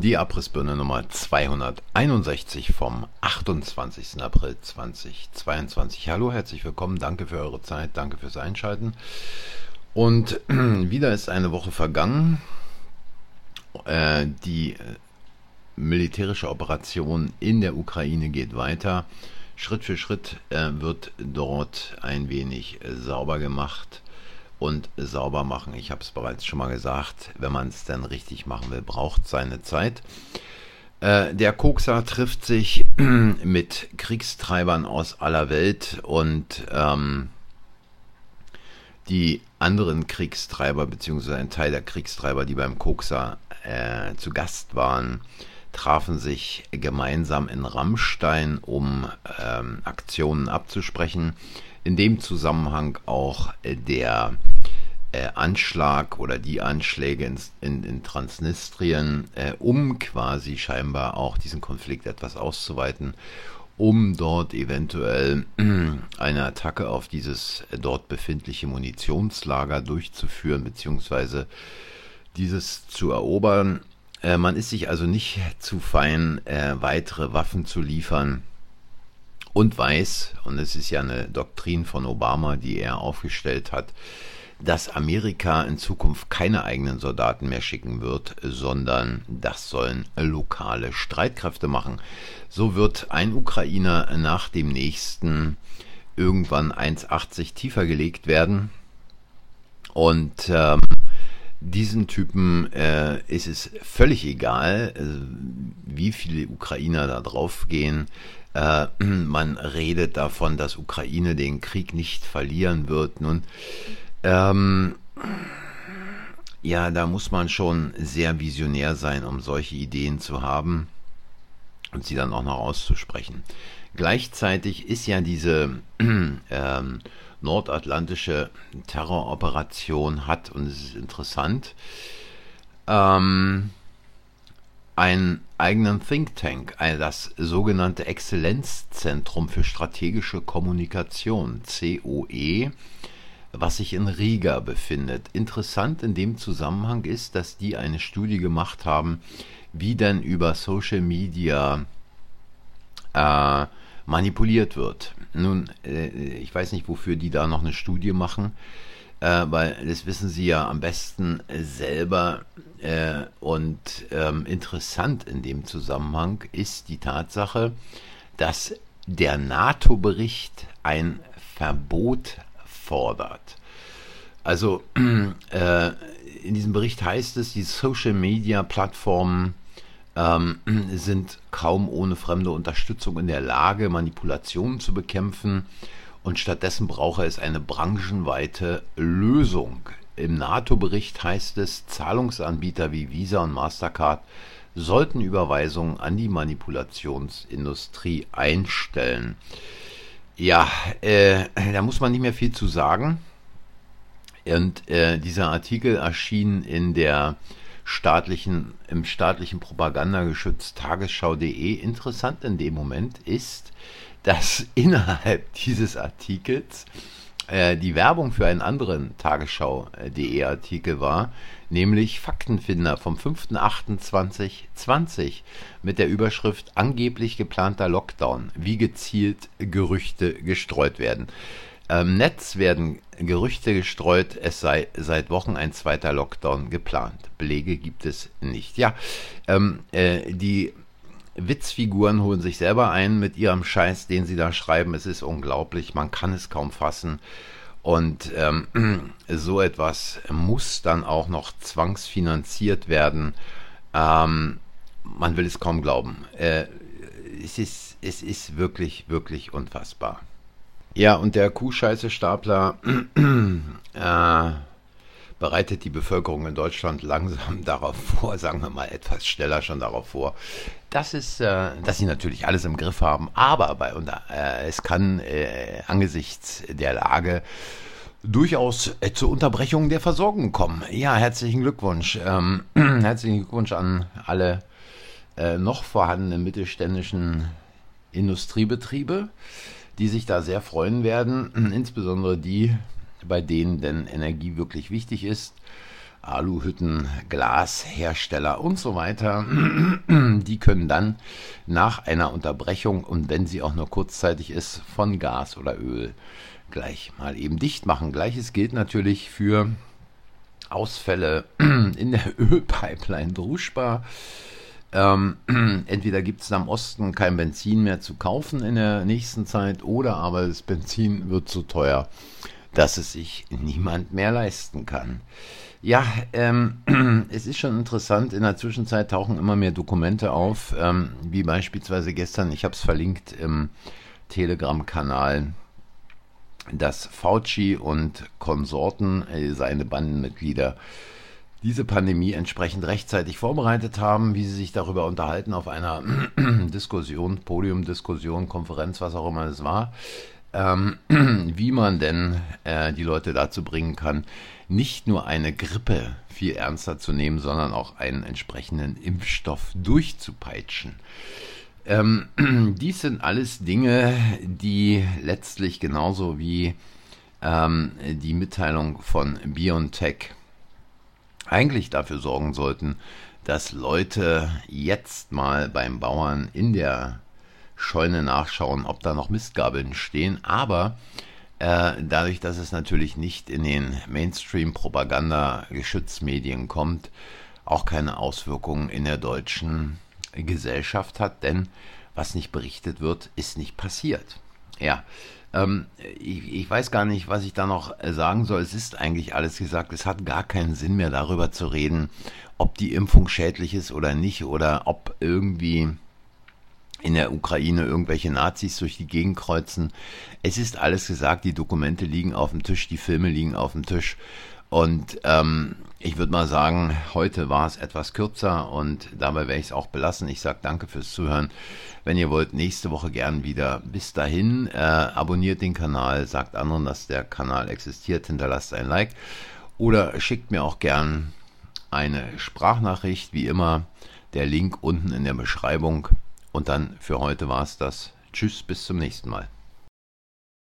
Die Abrissbirne Nummer 261 vom 28. April 2022. Hallo, herzlich willkommen. Danke für eure Zeit. Danke fürs Einschalten. Und wieder ist eine Woche vergangen. Äh, die äh, militärische Operation in der Ukraine geht weiter. Schritt für Schritt äh, wird dort ein wenig sauber gemacht und sauber machen. Ich habe es bereits schon mal gesagt, wenn man es dann richtig machen will, braucht seine Zeit. Äh, der Kokser trifft sich mit Kriegstreibern aus aller Welt und ähm, die anderen Kriegstreiber, beziehungsweise ein Teil der Kriegstreiber, die beim Kokser äh, zu Gast waren, trafen sich gemeinsam in Rammstein, um ähm, Aktionen abzusprechen. In dem Zusammenhang auch der äh, Anschlag oder die Anschläge in, in, in Transnistrien, äh, um quasi scheinbar auch diesen Konflikt etwas auszuweiten, um dort eventuell eine Attacke auf dieses äh, dort befindliche Munitionslager durchzuführen, beziehungsweise dieses zu erobern. Äh, man ist sich also nicht zu fein, äh, weitere Waffen zu liefern und weiß, und es ist ja eine Doktrin von Obama, die er aufgestellt hat, dass Amerika in Zukunft keine eigenen Soldaten mehr schicken wird, sondern das sollen lokale Streitkräfte machen. So wird ein Ukrainer nach dem nächsten irgendwann 1,80 tiefer gelegt werden. Und ähm, diesen Typen äh, ist es völlig egal, äh, wie viele Ukrainer da drauf gehen. Äh, man redet davon, dass Ukraine den Krieg nicht verlieren wird. Nun, ähm, ja, da muss man schon sehr visionär sein, um solche Ideen zu haben und sie dann auch noch auszusprechen. Gleichzeitig ist ja diese ähm, nordatlantische Terroroperation hat, und es ist interessant, ähm, einen eigenen Think Tank, das sogenannte Exzellenzzentrum für strategische Kommunikation, COE, was sich in Riga befindet. Interessant in dem Zusammenhang ist, dass die eine Studie gemacht haben, wie denn über Social Media äh, manipuliert wird. Nun, äh, ich weiß nicht, wofür die da noch eine Studie machen, äh, weil das wissen sie ja am besten selber. Äh, und ähm, interessant in dem Zusammenhang ist die Tatsache, dass der NATO-Bericht ein Verbot fordert. Also äh, in diesem Bericht heißt es, die Social-Media-Plattformen ähm, sind kaum ohne fremde Unterstützung in der Lage, Manipulationen zu bekämpfen und stattdessen brauche es eine branchenweite Lösung. Im NATO-Bericht heißt es, Zahlungsanbieter wie Visa und Mastercard sollten Überweisungen an die Manipulationsindustrie einstellen. Ja, äh, da muss man nicht mehr viel zu sagen. Und äh, dieser Artikel erschien in der staatlichen, im staatlichen Propagandageschütz tagesschau.de. Interessant in dem Moment ist, dass innerhalb dieses Artikels äh, die Werbung für einen anderen Tagesschau.de Artikel war, nämlich Faktenfinder vom 5.8.2020 mit der Überschrift Angeblich geplanter Lockdown, wie gezielt Gerüchte gestreut werden. Im Netz werden Gerüchte gestreut, es sei seit Wochen ein zweiter Lockdown geplant. Belege gibt es nicht. Ja, ähm, äh, die Witzfiguren holen sich selber ein mit ihrem Scheiß, den sie da schreiben. Es ist unglaublich, man kann es kaum fassen. Und ähm, so etwas muss dann auch noch zwangsfinanziert werden. Ähm, man will es kaum glauben. Äh, es, ist, es ist wirklich, wirklich unfassbar. Ja, und der Kuhscheiße-Stapler äh, bereitet die Bevölkerung in Deutschland langsam darauf vor, sagen wir mal etwas schneller schon darauf vor, dass, es, äh, dass sie natürlich alles im Griff haben, aber bei, und, äh, es kann äh, angesichts der Lage durchaus äh, zur Unterbrechung der Versorgung kommen. Ja, herzlichen Glückwunsch. Ähm, herzlichen Glückwunsch an alle äh, noch vorhandenen mittelständischen Industriebetriebe, die sich da sehr freuen werden, insbesondere die, bei denen denn Energie wirklich wichtig ist. Aluhütten, Glashersteller und so weiter, die können dann nach einer Unterbrechung und wenn sie auch nur kurzzeitig ist, von Gas oder Öl gleich mal eben dicht machen. Gleiches gilt natürlich für Ausfälle in der Ölpipeline Druschba. Ähm, entweder gibt es am Osten kein Benzin mehr zu kaufen in der nächsten Zeit oder aber das Benzin wird so teuer, dass es sich niemand mehr leisten kann. Ja, ähm, es ist schon interessant. In der Zwischenzeit tauchen immer mehr Dokumente auf, ähm, wie beispielsweise gestern, ich habe es verlinkt im Telegram-Kanal, dass Fauci und Konsorten, äh, seine Bandenmitglieder, diese Pandemie entsprechend rechtzeitig vorbereitet haben, wie sie sich darüber unterhalten auf einer Diskussion, Podiumdiskussion, Konferenz, was auch immer es war, ähm, wie man denn äh, die Leute dazu bringen kann, nicht nur eine Grippe viel ernster zu nehmen, sondern auch einen entsprechenden Impfstoff durchzupeitschen. Ähm, dies sind alles Dinge, die letztlich genauso wie ähm, die Mitteilung von BioNTech eigentlich dafür sorgen sollten, dass Leute jetzt mal beim Bauern in der Scheune nachschauen, ob da noch Mistgabeln stehen. Aber äh, dadurch, dass es natürlich nicht in den Mainstream-Propaganda-Geschützmedien kommt, auch keine Auswirkungen in der deutschen Gesellschaft hat, denn was nicht berichtet wird, ist nicht passiert. Ja, ähm, ich, ich, weiß gar nicht, was ich da noch sagen soll. Es ist eigentlich alles gesagt. Es hat gar keinen Sinn mehr darüber zu reden, ob die Impfung schädlich ist oder nicht oder ob irgendwie in der Ukraine irgendwelche Nazis durch die Gegend kreuzen. Es ist alles gesagt, die Dokumente liegen auf dem Tisch, die Filme liegen auf dem Tisch. Und ähm, ich würde mal sagen, heute war es etwas kürzer und dabei werde ich es auch belassen. Ich sage danke fürs Zuhören. Wenn ihr wollt, nächste Woche gern wieder. Bis dahin, äh, abonniert den Kanal, sagt anderen, dass der Kanal existiert, hinterlasst ein Like oder schickt mir auch gern eine Sprachnachricht, wie immer. Der Link unten in der Beschreibung. Und dann für heute war es das. Tschüss, bis zum nächsten Mal.